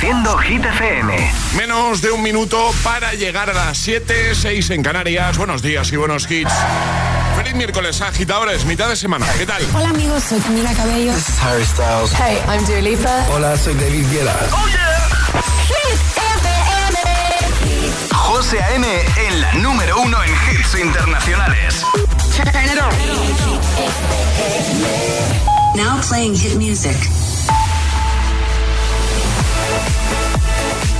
Reproduciendo Hit FM. Menos de un minuto para llegar a las 7, 6 en Canarias. Buenos días y buenos hits. Feliz miércoles, agitadores, mitad de semana. ¿Qué tal? Hola amigos, soy Camila Cabello. This is Harry Styles. Hey, I'm Dua Lipa. Hola, soy David Guetta. ¡Oh, yeah! Hit FM. José A.M. en la número uno en hits internacionales. Turn it on. Now playing hit music.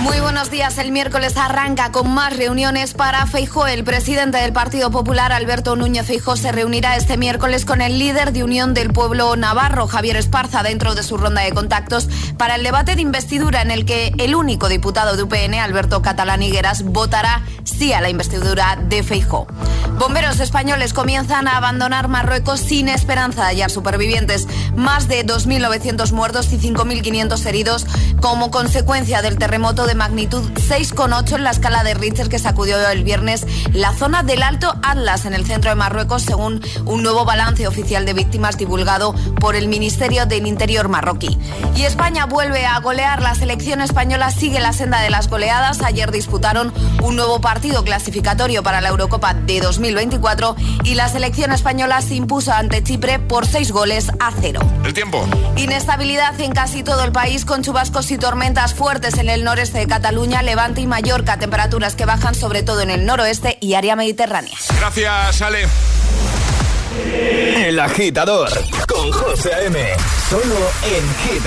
Muy buenos días. El miércoles arranca con más reuniones para Feijó. El presidente del Partido Popular, Alberto Núñez Feijó, se reunirá este miércoles con el líder de Unión del Pueblo Navarro, Javier Esparza, dentro de su ronda de contactos para el debate de investidura en el que el único diputado de UPN, Alberto Catalán Higueras, votará sí a la investidura de Feijó. Bomberos españoles comienzan a abandonar Marruecos sin esperanza de hallar supervivientes. Más de 2.900 muertos y 5.500 heridos como consecuencia del terremoto de magnitud 6,8 en la escala de Richter que sacudió el viernes la zona del Alto Atlas en el centro de Marruecos, según un nuevo balance oficial de víctimas divulgado por el Ministerio del Interior marroquí. Y España vuelve a golear. La selección española sigue la senda de las goleadas. Ayer disputaron un nuevo partido clasificatorio para la Eurocopa de 2024 y la selección española se impuso ante Chipre por seis goles a cero. El tiempo. Inestabilidad en casi todo el país con chubascos y tormentas fuertes en el noreste de Cataluña, Levante y Mallorca, temperaturas que bajan sobre todo en el noroeste y área mediterránea. Gracias, Ale. El agitador con José A.M. Solo en Hit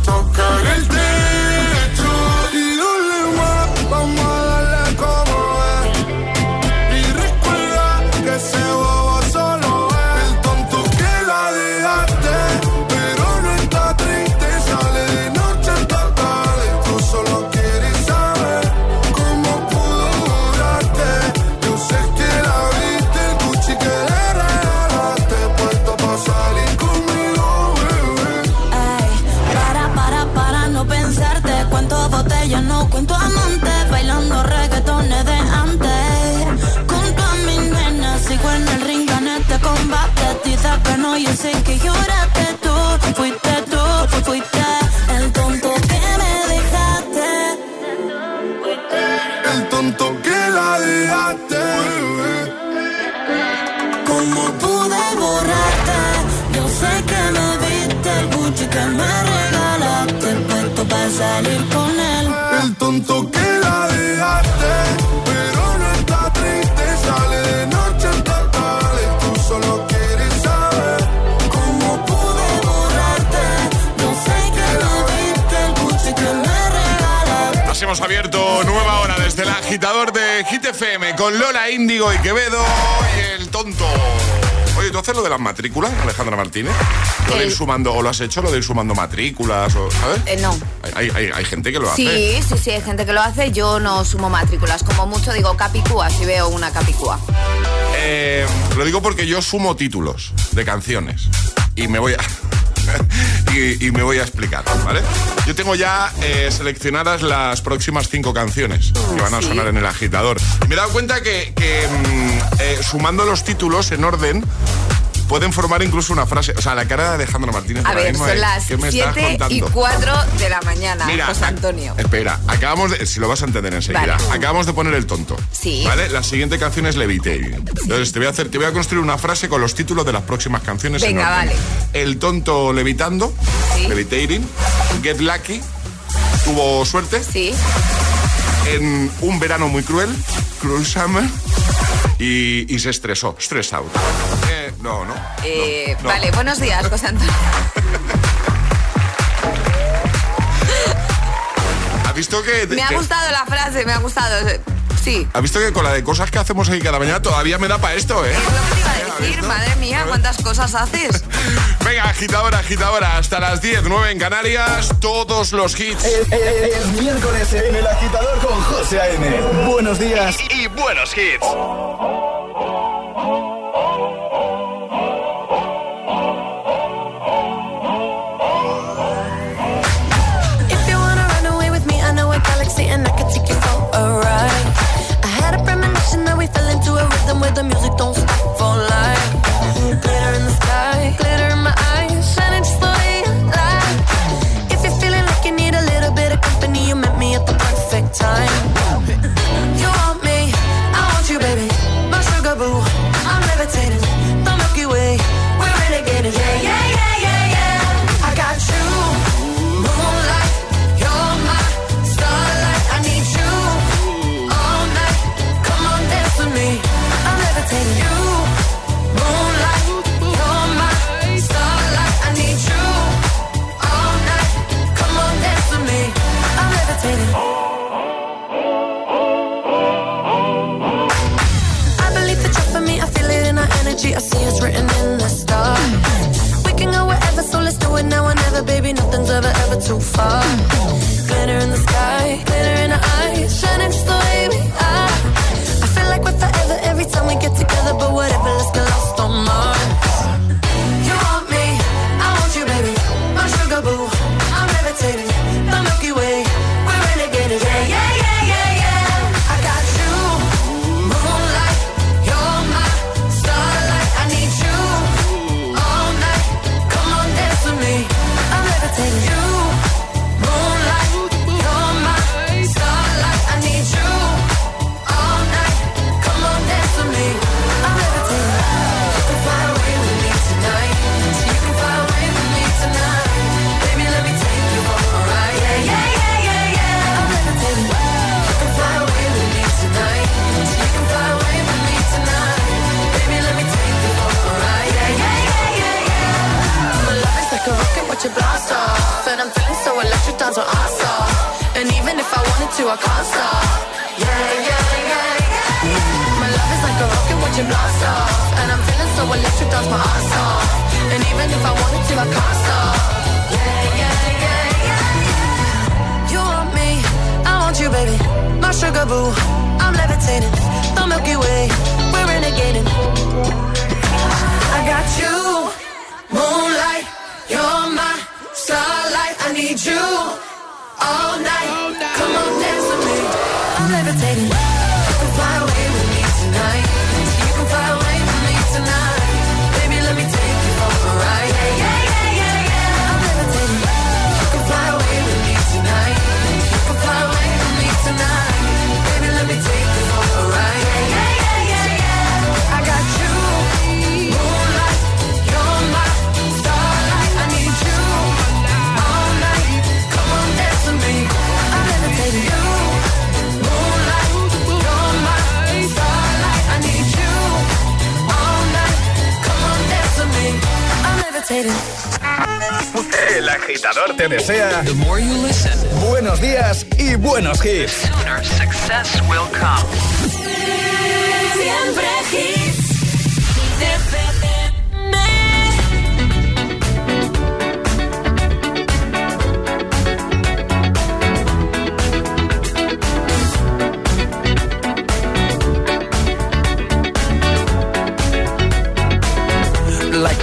y Quevedo y el tonto. Oye, ¿tú haces lo de las matrículas, Alejandra Martínez? ¿Lo de ir sumando, o lo has hecho, lo de ir sumando matrículas? O, ¿Sabes? Eh, no. Hay, hay- hay gente que lo Sí, hace. sí, sí, hay gente que lo hace. Yo no sumo matrículas. Como mucho digo capicúa si veo una capicúa. Eh, lo digo porque yo sumo títulos de canciones y me voy a y, y me voy a explicar, ¿vale? Yo tengo ya eh, seleccionadas las próximas cinco canciones que van a sonar en el agitador. Me he dado cuenta que, que, mm, eh, sumando los títulos en orden pueden formar incluso una frase. O sea, la cara de Alejandro Martínez. A ver, mismo son es, las ¿qué me estás 7 y contando? 4 de la mañana, Mira, José Antonio. Espera, acabamos de. Si lo vas a entender enseguida. Vale. Acabamos de poner el tonto. Sí. ¿Vale? La siguiente canción es Levitating. Entonces te voy a hacer, te voy a construir una frase con los títulos de las próximas canciones. en Venga, orden. vale. El tonto levitando. Sí. Levitating. Get lucky. Tuvo suerte. Sí. En un verano muy cruel. Cruel summer. Y, y se estresó. Stress out. Eh, no, no. Eh, no, no. Vale, buenos días, José Antonio. ¿Has visto que.? Me ha gustado la frase, me ha gustado. Sí. ¿Has visto que con la de cosas que hacemos aquí cada mañana todavía me da para esto, eh? Es lo que te iba a decir, madre mía, cuántas cosas haces. Venga, agitadora, agitadora, hasta las 10, 9 en Canarias, todos los hits. Es, es- es miércoles en el agitador con José A.M. Buenos días y, y buenos hits. Fell into a rhythm where the music don't stop for life. Glitter in the sky, glitter in my eyes, shining just the way. If you're feeling like you need a little bit of company, you met me at the perfect time. Too far. Glitter in the sky, El agitador te desea The more you listen, buenos días y buenos hits. sooner success will come. Siempre hits.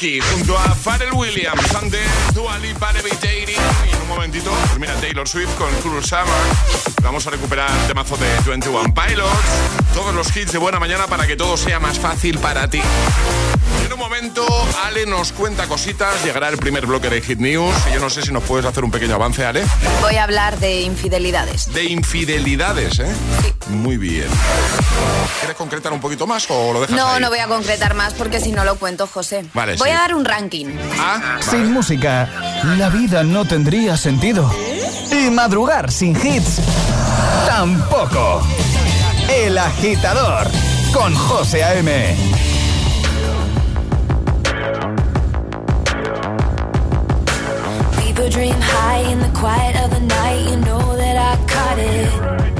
Junto a Pharrell Williams, antes Dua Lipa, Y en un momentito, mira, Taylor Swift con Cruel Summer. Vamos a recuperar el temazo de 21 Pilots. Todos los hits de buena mañana para que todo sea más fácil para ti. En un momento, Ale nos cuenta cositas. Llegará el primer bloque de Hit News. Y yo no sé si nos puedes hacer un pequeño avance, Ale. Voy a hablar de infidelidades. De infidelidades, ¿eh? Muy bien. ¿Quieres concretar un poquito más o lo dejas No, no voy a concretar más porque si no lo cuento, José. Vale, Voy a dar un ranking. Ah, sin música, la vida no tendría sentido. Y madrugar sin hits, tampoco. El agitador con José A.M. dream high in the quiet of the night. You know that I caught it.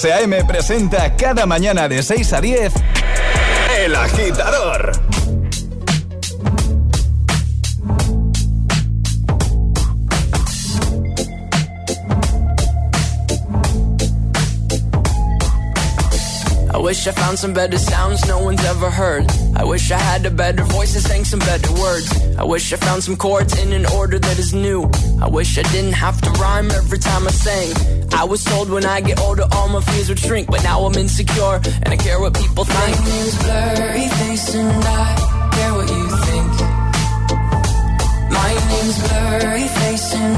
José presenta cada mañana de 6 a 10 El Agitador. I wish I found some better sounds no one's ever heard. I wish I had a better voice and sang some better words. I wish I found some chords in an order that is new. I wish I didn't have to rhyme every time I sang. I was told when I get older all my fears would shrink, but now I'm insecure and I care what people think. My name's blurry face and I care what you think. My name's blurry face and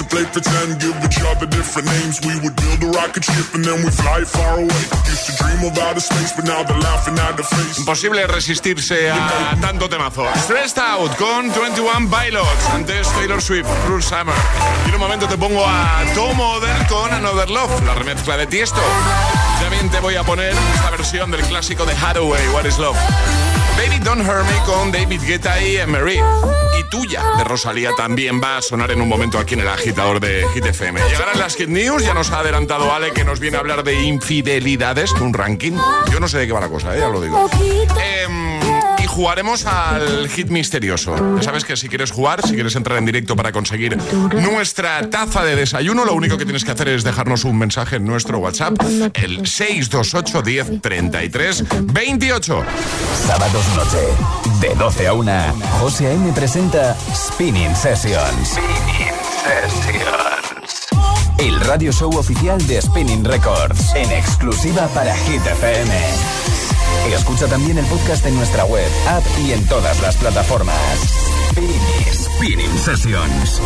to play pretend, give each other different names. We would build a rocket ship and then we fly far away. Used to dream of outer space, but now they're laughing at the face. Imposible resistirse a tanto temazo. Stressed Out con 21 Pilots. Antes Taylor Swift, Cruel Summer. Y en un momento te pongo a Tom Oder con Another Love, la remezcla de Tiesto. También te voy a poner esta versión del clásico de Hathaway, What is Love. Baby Don't Hurt Me con David Guetta y Emery. Y tuya de Rosalía también va a sonar en un momento aquí en el agitador de Hit FM. Llegarán las Hit News, ya nos ha adelantado Ale que nos viene a hablar de infidelidades, un ranking. Yo no sé de qué va la cosa, ¿eh? ya lo digo. Eh, jugaremos al hit misterioso. Ya sabes que si quieres jugar, si quieres entrar en directo para conseguir nuestra taza de desayuno, lo único que tienes que hacer es dejarnos un mensaje en nuestro WhatsApp, el 628 10 33 28. Sábados noche, de 12 a 1, José A.M. presenta Spinning Sessions. Spinning Sessions. El radio show oficial de Spinning Records, en exclusiva para Hit FM. Escucha también el podcast en nuestra web, app y en todas las plataformas. Spinning, Sessions.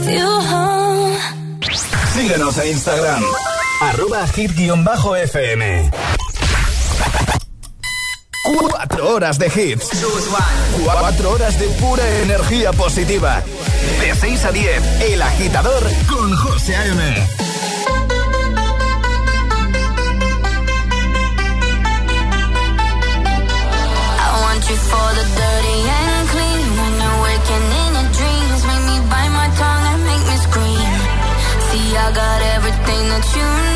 Take you home. Síguenos en Instagram. Arroba hit-fm. Cuatro horas de hits. Cuatro horas de pura energía positiva. De 6 a 10, El Agitador con José A.M. You for the dirty everything that you need.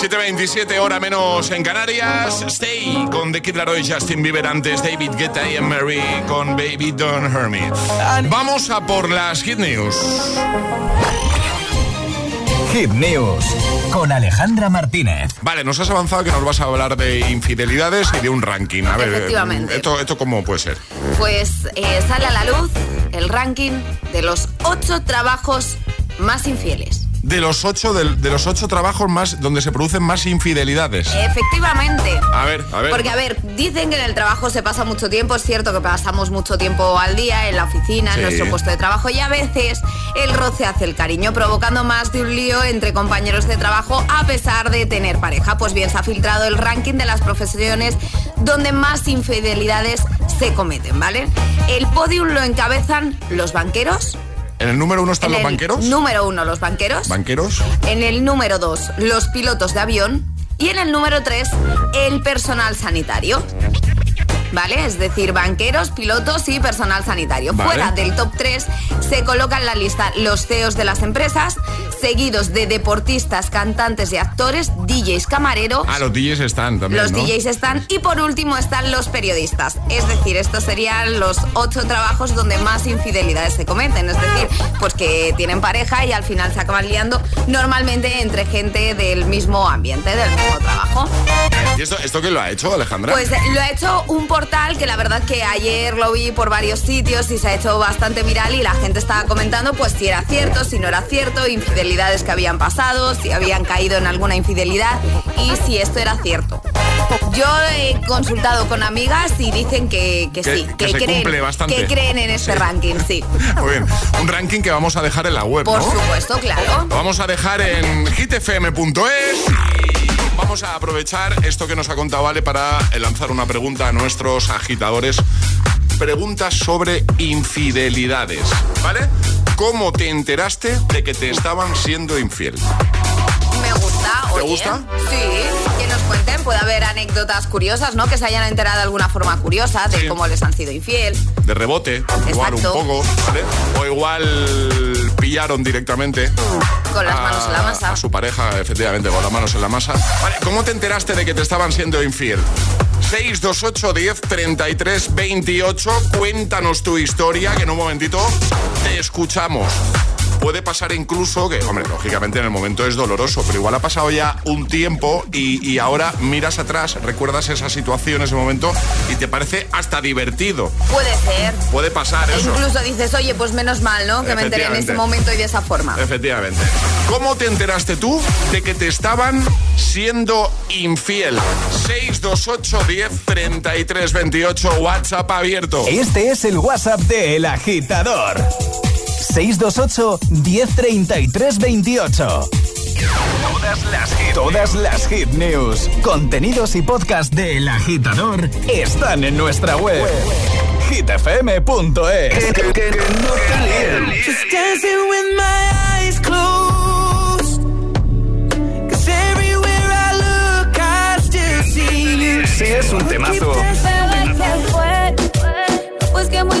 7.27 hora menos en Canarias. Stay con The Kid Laroi, Justin Bieber antes, David Guetta y Mary con Baby Don't Hurt Me. Vamos a por las Hit News. Hit News con Alejandra Martínez. Vale, nos has avanzado que nos vas a hablar de infidelidades y de un ranking. A ver, Efectivamente. ¿esto, esto cómo puede ser? Pues eh, sale a la luz el ranking de los ocho trabajos más infieles. De los ocho, de, de los ocho trabajos más donde se producen más infidelidades. Efectivamente. A ver, a ver. Porque, a ver, dicen que en el trabajo se pasa mucho tiempo, es cierto que pasamos mucho tiempo al día en la oficina, Sí. en nuestro puesto de trabajo, y a veces el roce hace el cariño, provocando más de un lío entre compañeros de trabajo a pesar de tener pareja. Pues bien, se ha filtrado el ranking de las profesiones donde más infidelidades se cometen, ¿vale? El podium lo encabezan los banqueros. ¿En el número uno están en los banqueros? Número uno, los banqueros. ¿Banqueros? En el número 2, los pilotos de avión. Y en el número 3, el personal sanitario. ¿Vale? Es decir, banqueros, pilotos y personal sanitario. Vale. Fuera del top 3 se colocan en la lista los CEOs de las empresas, seguidos de deportistas, cantantes y actores, DJs, camarero. Ah, los DJs están también, Los ¿no? DJs están y por último están los periodistas. Es decir, estos serían los ocho trabajos donde más infidelidades se cometen. Es decir, pues que tienen pareja y al final se acaban liando normalmente entre gente del mismo ambiente, del mismo trabajo. ¿Y esto, esto quién lo ha hecho, Alejandra? Pues lo ha hecho un portal que la verdad que ayer lo vi por varios sitios y se ha hecho bastante viral y la gente estaba comentando pues si era cierto, si no era cierto, infidelidades que habían pasado, si habían caído en alguna infidelidad y si esto era cierto. Yo he consultado con amigas y dicen que, que Que- sí, que que, creen, que creen en este Sí. ranking, sí. Muy bien. Un ranking que vamos a dejar en la web, Por ¿no? supuesto, claro. Lo vamos a dejar en hitfm.es vamos a aprovechar esto que nos ha contado Vale para lanzar una pregunta a nuestros agitadores. Preguntas sobre infidelidades, ¿vale? ¿Cómo te enteraste de que te estaban siendo infiel? Me gusta. ¿Te oye. gusta? Sí, que nos cuenten. Puede haber anécdotas curiosas, ¿no? Que se hayan enterado de alguna forma curiosa de Sí. cómo les han sido infiel. De rebote, igual un Exacto. poco, ¿vale? O igual pillaron directamente. Con las a- manos en la masa. A su pareja, efectivamente, con las manos en la masa. Vale, ¿cómo te enteraste de que te estaban siendo infiel? 628 10 33 28. Cuéntanos tu historia, que en un momentito te escuchamos. Puede pasar incluso que, hombre, lógicamente en el momento es doloroso, pero igual ha pasado ya un tiempo y, y ahora miras atrás, recuerdas esa situación, ese momento y te parece hasta divertido. Puede ser. Puede pasar E eso. incluso dices, oye, pues menos mal, ¿no? Que me enteré en ese momento y de esa forma. Efectivamente. ¿Cómo te enteraste tú de que te estaban siendo infiel? 628 10 33 28 WhatsApp abierto. Este es el WhatsApp de El Agitador. 628 1033 28. Todas las hit, todas las hit news, contenidos y podcast de El Agitador están en nuestra web. hitfm.es. Que, que- que no. Just dancing with my eyes closed. Cause everywhere I look, I still see you. Sí, es un temazo. Pues que muy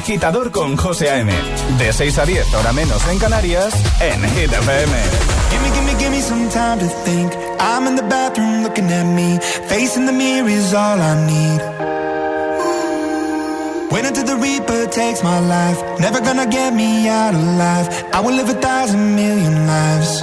agitador con José A.M. De 6 a 10, ahora menos en Canarias, en Hit FM. Give me, give me, give me some time to think. I'm in the bathroom looking at me. Facing the mirror is all I need. Wait until the Reaper takes my life. Never gonna get me out alive. I will live a thousand million lives.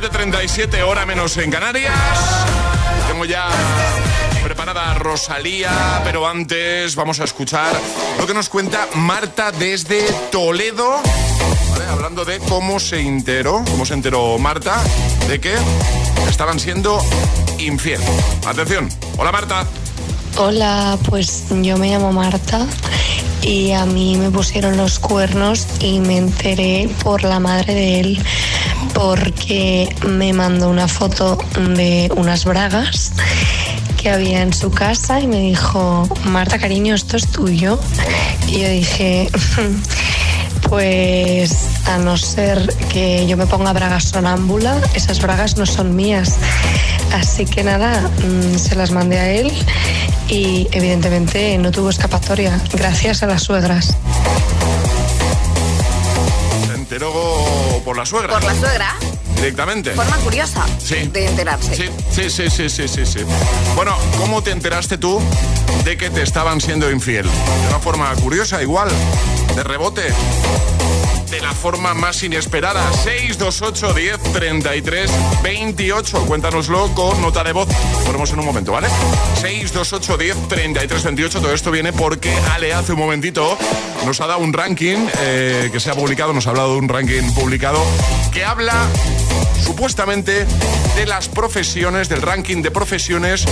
7.37 hora menos en Canarias. Tengo ya preparada Rosalía, pero antes vamos a escuchar lo que nos cuenta Marta desde Toledo. Hablando de cómo se enteró, cómo se enteró Marta de que estaban siendo infiel. Atención. Hola Marta. Hola, pues yo me llamo Marta y a mí me pusieron los cuernos y me enteré por la madre de él porque me mandó una foto de unas bragas que había en su casa y me dijo, Marta cariño, esto es tuyo. Y yo dije, pues a no ser que yo me ponga bragas sonámbula, esas bragas no son mías. Así que nada, mm, se las mandé a él y evidentemente no tuvo escapatoria, gracias a las suegras. Se enteró por la suegra. Por la suegra. Directamente. Forma curiosa Sí. de enterarse. Sí, sí, sí, sí, sí, sí, sí. Bueno, ¿cómo te enteraste tú de que te estaban siendo infiel? De una forma curiosa, igual, de rebote. De la forma más inesperada. 628 10 33 28. Cuéntanoslo con nota de voz. Ponemos en un momento, ¿vale? 628 10 33 28. Todo esto viene porque Ale hace un momentito nos ha dado un ranking eh, que se ha publicado, nos ha hablado de un ranking publicado que habla supuestamente de las profesiones, del ranking de profesiones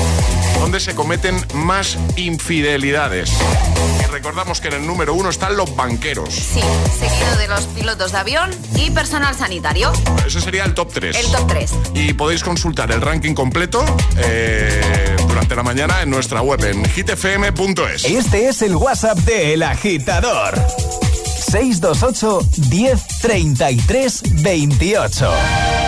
donde se cometen más infidelidades. Y recordamos que en el número uno están los banqueros. Sí, seguido de los pilotos de avión y personal sanitario. Ese sería el top 3. El top 3. Y podéis consultar el ranking completo eh, durante la mañana en nuestra web en hitfm.es. Este es el WhatsApp de El Agitador. 628 10 33 28.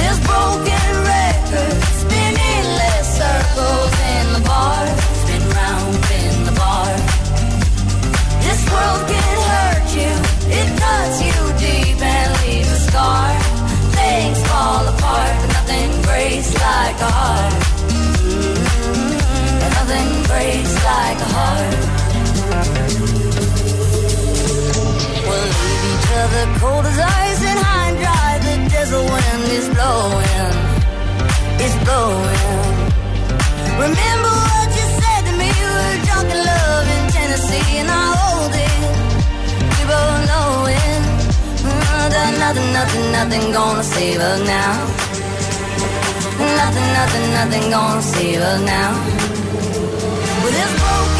this broken circles in the bar, spin round in the bar. This world can hurt you, it cuts you deep and leaves a scar. Things fall apart, but nothing breaks like a heart. Nothing breaks like a heart. We'll leave each other cold as ice is blowing, it's blowing. Remember what you said to me? We were drunk in love in Tennessee, and I hold it. We both know it. That nothing, nothing, nothing gonna save us now. Nothing, nothing, nothing gonna save us now. With this broken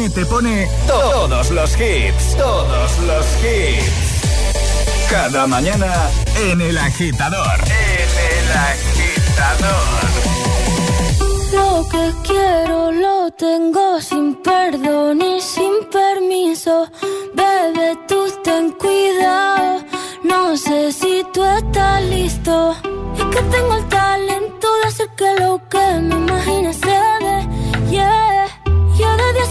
A.M. te pone todos los hits, todos los hits. Cada mañana en El Agitador. En El agitador. Lo que quiero lo tengo sin perdón y sin permiso. Bebe, tú ten cuidado. No sé si tú estás listo. Es que tengo el talento de hacer que lo que me imagine se dé. Yeah.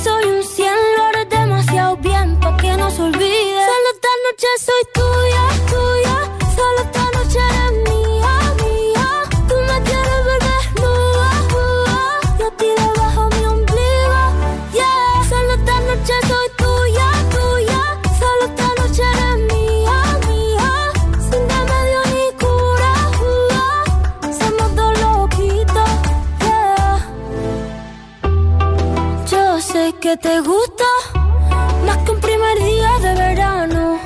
Yo de 10 soy un 100, lo demasiado bien pa' que no se olvide. Solo esta noche soy tuya. Que te gusta más que un primer día de verano.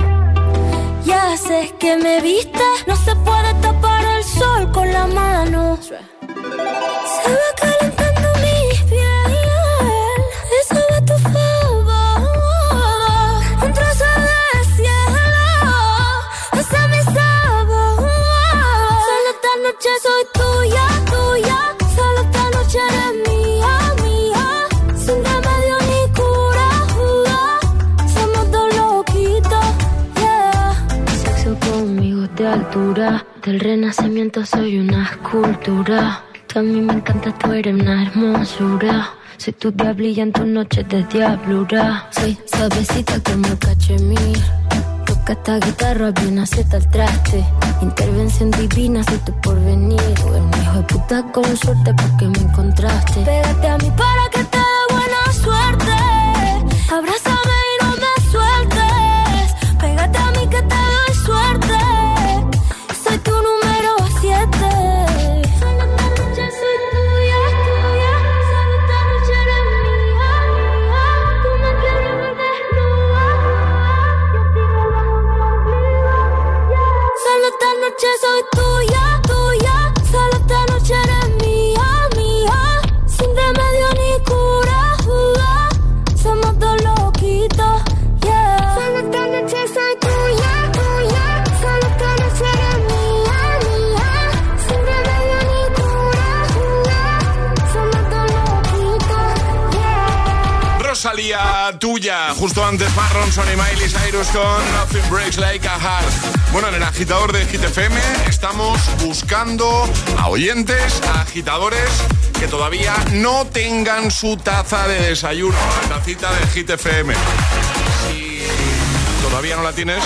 Ya sé que me viste, Conmigo de altura. Del renacimiento soy una escultura. Tú a mí me encanta, tú eres una hermosura. Soy tu diablilla en tus noches de diablura. Soy suavecita como el cachemir. Toca esta guitarra, bien acepta el traste. Intervención divina, soy tu porvenir. Un hijo de puta con suerte porque me encontraste. Pégate a mí para que te dé buena suerte. Abrázame noche soy tuya, Tuya. Justo antes Mark Ronson y Miley Cyrus con Nothing Breaks Like a Heart. Bueno, en el agitador de Hit FM estamos buscando a oyentes, a agitadores que todavía no tengan su taza de desayuno, la tacita de Hit FM. Si todavía no la tienes.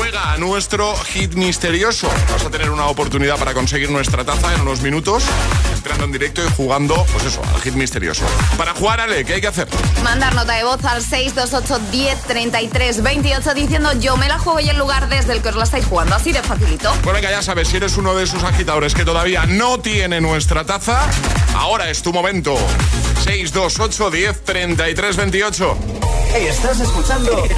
Juega a nuestro hit misterioso. Vas a tener una oportunidad para conseguir nuestra taza en unos minutos, entrando en directo y jugando, pues eso, al hit misterioso. Para jugar, Ale, ¿qué hay que hacer? Mandar nota de voz al 628 10 33 28 diciendo yo me la juego y el lugar desde el que os la estáis jugando. Así de facilito. Pues venga, ya sabes, si eres uno de esos agitadores que todavía no tiene nuestra taza, ahora es tu momento. 628 10 33 28. Estás escuchando el,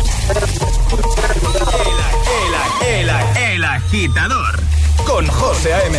el, el, el agitador con José A.M.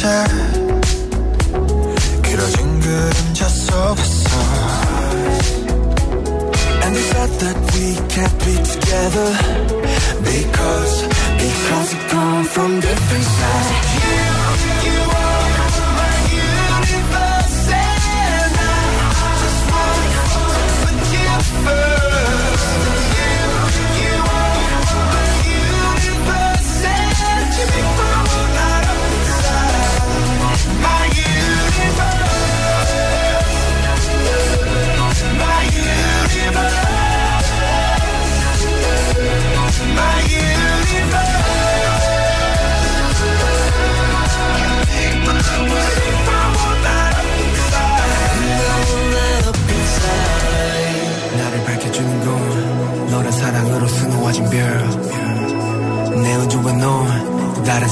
변했었지 길어진 그림자 속에서 And they said that we can't be together Because, because we come from different sides You, you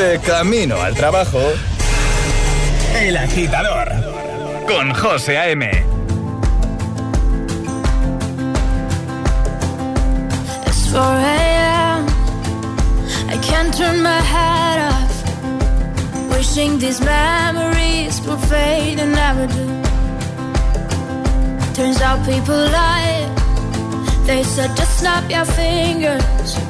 De camino al trabajo. El agitador. Con José A.M. It's 4 a.m. I can't turn my head off. Wishing these memories will fade and never do. Turns out people lie. They said just snap your fingers.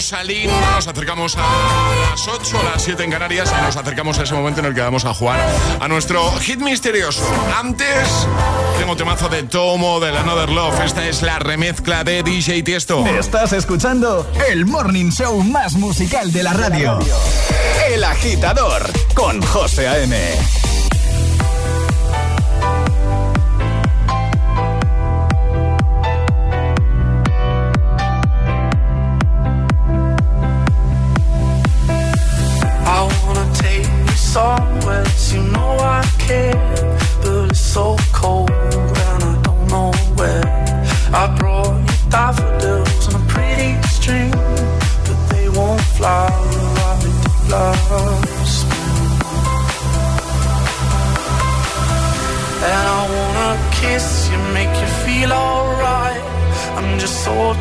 Rosalín, nos acercamos a las 8, a las 7 en Canarias y nos acercamos a ese momento en el que vamos a jugar a nuestro hit misterioso. Antes, tengo temazo de Tomo, de Another Love. Esta es la remezcla de DJ Tiesto. Estás escuchando el morning show más musical de la radio. El agitador con José A.M.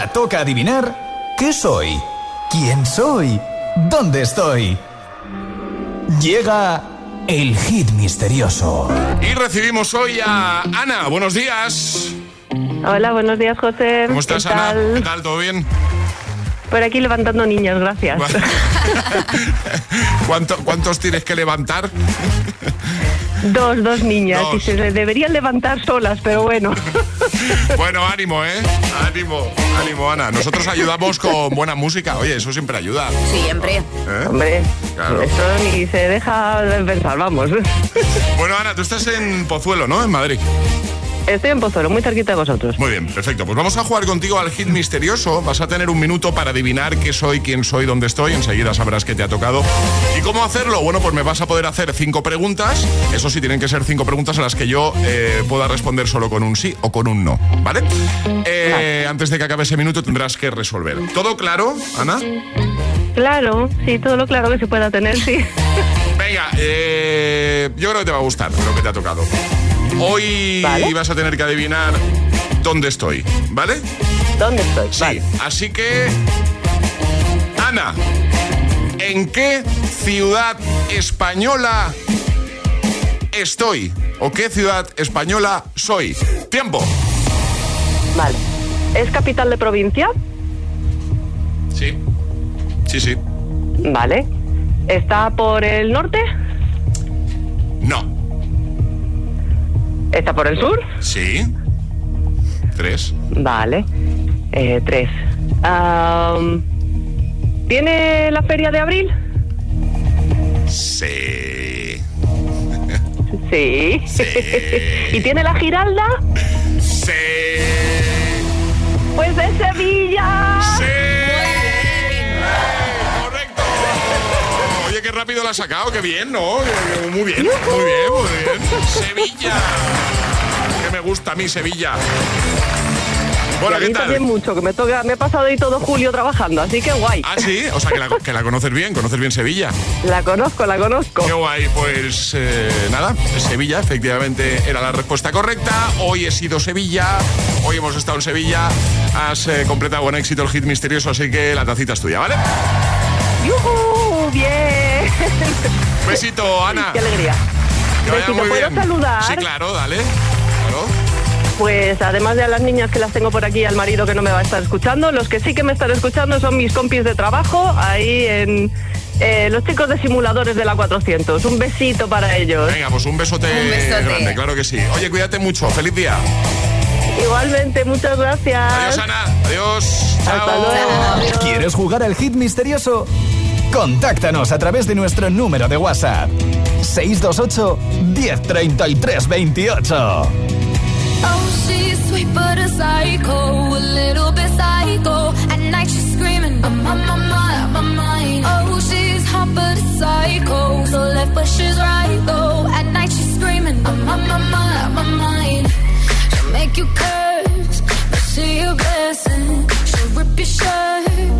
Ahora toca adivinar qué soy, quién soy, dónde estoy. Llega el hit misterioso. Y recibimos hoy a Ana. Buenos días. Hola, buenos días, José. ¿Cómo estás, ¿Qué Ana? tal? ¿Qué tal? ¿Todo bien? Por aquí levantando niños, gracias. ¿Cuánto- ¿Cuántos tienes que levantar? Dos, dos niñas. Dos. Y se deberían levantar solas, pero bueno. Bueno, ánimo, ¿eh? Ánimo, ánimo, Ana. Nosotros ayudamos con buena música. Oye, eso siempre ayuda. Siempre. ¿eh? Hombre, Claro. eso ni se deja de pensar, vamos. Bueno, Ana, tú estás en Pozuelo, ¿no? En Madrid. Estoy en Pozuelo, muy cerquita de vosotros. Muy bien, perfecto. Pues vamos a jugar contigo al hit misterioso. Vas a tener un minuto para adivinar qué soy, quién soy, dónde estoy. Enseguida sabrás qué te ha tocado. ¿Y cómo hacerlo? Bueno, pues me vas a poder hacer cinco preguntas. Eso sí, tienen que ser cinco preguntas a las que yo eh, pueda responder solo con un sí o con un no. ¿Vale? Eh, Antes de que acabe ese minuto tendrás que resolver. ¿Todo claro, Ana? Claro, sí, todo lo claro que se pueda tener, sí. Venga, eh, yo creo que te va a gustar lo que te ha tocado. Hoy vas a tener que adivinar dónde estoy, ¿vale? ¿Dónde estoy? Sí, así que... Ana, ¿en qué ciudad española estoy? ¿O qué ciudad española soy? Tiempo. Vale. ¿Es capital de provincia? Sí. Sí, sí. Vale. ¿Está por el norte? No. ¿Está por el sur? Sí. Tres. Vale. Eh, tres. ¿Tiene la feria de abril? Sí. Sí. ¿Y tiene la giralda? Sí. Pues de Sevilla. Oye, rápido la has sacado, qué bien, ¿no? Muy bien, muy bien, muy bien. Sevilla. Que me gusta a mí, Sevilla. Bueno, Y a ¿qué tal? también mucho, que me toca, me he pasado ahí todo julio trabajando, así que guay. Ah, sí, o sea que la, que la conoces bien, conoces bien Sevilla. La conozco, la conozco. Qué guay, pues eh, nada, Sevilla, efectivamente era la respuesta correcta. Hoy he sido Sevilla, hoy hemos estado en Sevilla. Has eh, completado con éxito el hit misterioso, así que la tacita es tuya, ¿vale? ¡Bien! Besito, Ana. ¡Qué alegría! Que vaya Besito, muy ¿puedo bien. saludar? Sí, claro, dale. Claro. Pues además de a las niñas que las tengo por aquí al marido que no me va a estar escuchando, los que sí que me están escuchando son mis compis de trabajo, ahí en eh, los chicos de simuladores de la 400. Un besito para ellos. Venga, pues un besote, Un besote. grande, claro que sí. Oye, cuídate mucho, feliz día. Igualmente, muchas gracias. Adiós, Ana. Adiós. Chao. ¿Quieres jugar al hit misterioso? Contáctanos a través de nuestro número de WhatsApp. 628 1033 28. Oh, she's sweet but a psycho, a little bit psycho. At night she's screaming, I'm on my mind, my mind. Oh, she's hot but a psycho, so left but she's right though. At night she's screaming, I'm on my mind, my mind. She'll make you curse, but see a blessing. She'll rip your shirt,